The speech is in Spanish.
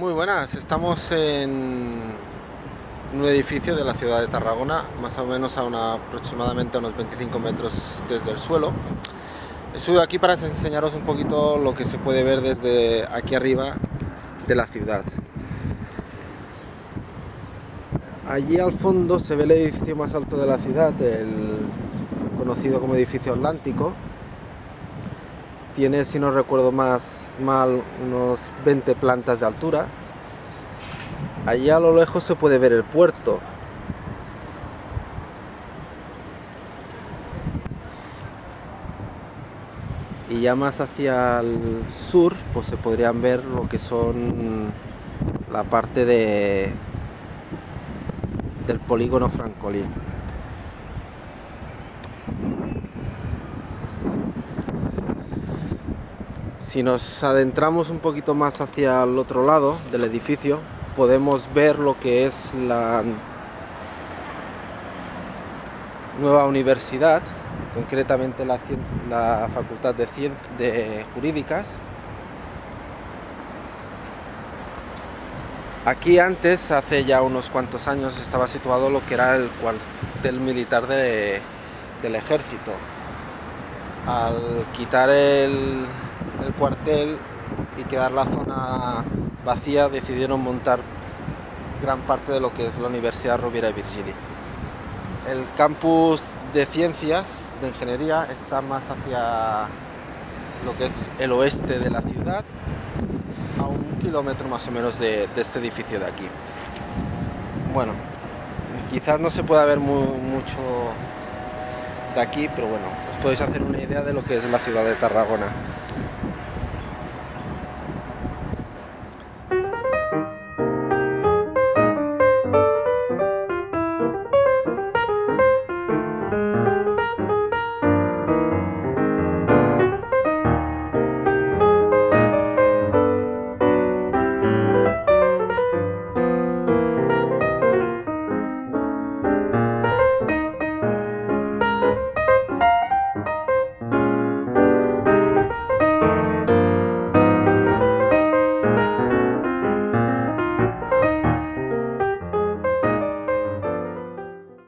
Muy buenas, estamos en un edificio de la ciudad de Tarragona, más o menos a aproximadamente unos 25 metros desde el suelo. He aquí para enseñaros un poquito lo que se puede ver desde aquí arriba de la ciudad. Allí al fondo se ve el edificio más alto de la ciudad, el conocido como edificio Atlántico. Tiene, si no recuerdo más mal, unos 20 plantas de altura. Allí a lo lejos se puede ver el puerto. Y ya más hacia el sur, pues se podrían ver lo que son la parte de del polígono Francolín. Si nos adentramos un poquito más hacia el otro lado del edificio, podemos ver lo que es la nueva universidad, concretamente la, Facultad de, Jurídicas. Aquí antes, hace ya unos cuantos años, estaba situado lo que era el cuartel militar de, del ejército. Al quitar el, el cuartel y quedar la zona vacía, decidieron montar gran parte de lo que es la Universidad Rovira y Virgili. El campus de ciencias, de ingeniería, está más hacia lo que es el oeste de la ciudad, a un kilómetro más o menos de, este edificio de aquí. Bueno, quizás no se pueda ver mucho de aquí, pero bueno, os podéis hacer una idea de lo que es la ciudad de Tarragona.